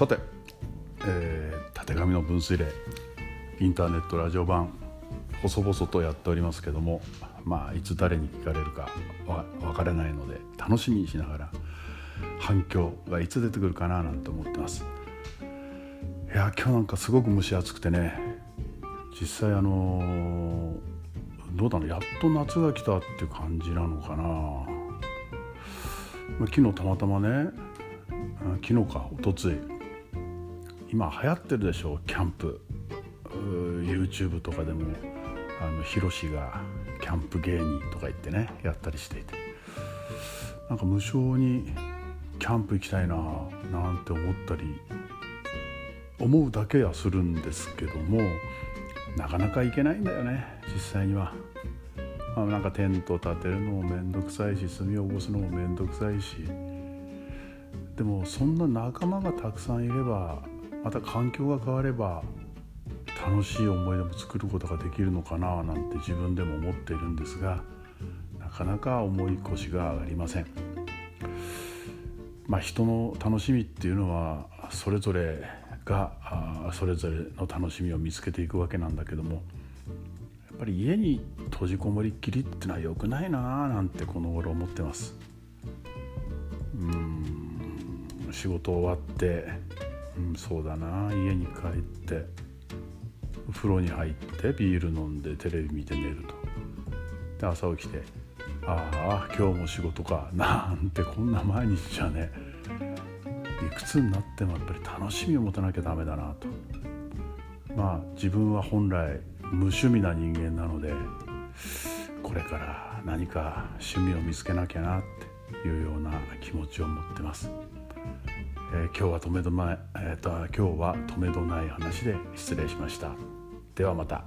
さて、えー、たてがみの分水嶺インターネットラジオ版細々とやっておりますけどもまあいつ誰に聞かれるかわからないので楽しみにしながら反響がいつ出てくるかななんて思ってます。いや今日なんかすごく蒸し暑くてね実際あのー、どうだろうやっと夏が来たっていう感じなのかな、まあ、昨日たまたまね昨日かおとつい今流行ってるでしょうキャンプ。YouTube とかでもあのヒロシがキャンプ芸人とか言ってねやったりしていて。なんか無償にキャンプ行きたいななんて思ったり思うだけはするんですけどもなかなか行けないんだよね実際には。まあ、なんかテント立てるのも面倒くさいし炭を起こすのも面倒くさいし。でもそんな仲間がたくさんいればまた環境が変われば楽しい思い出も作ることができるのかななんて自分でも思っているんですがなかなか重い腰が上がりません。まあ、人の楽しみっていうのはそれぞれがそれぞれの楽しみを見つけていくわけなんだけどもやっぱり家に閉じこもりっきりってのは良くないななんてこの頃思ってます。うん仕事終わって、うん、そうだな家に帰って風呂に入ってビール飲んでテレビ見て寝ると。で朝起きてああ今日も仕事かなんてこんな毎日じゃね。いくつになってもやっぱり楽しみを持たなきゃダメだなと。まあ自分は本来無趣味な人間なのでこれから何か趣味を見つけなきゃなっていうような気持ちを持ってます。えー、今日は止めどない、えーと、今日は止めどない話で失礼しました。ではまた。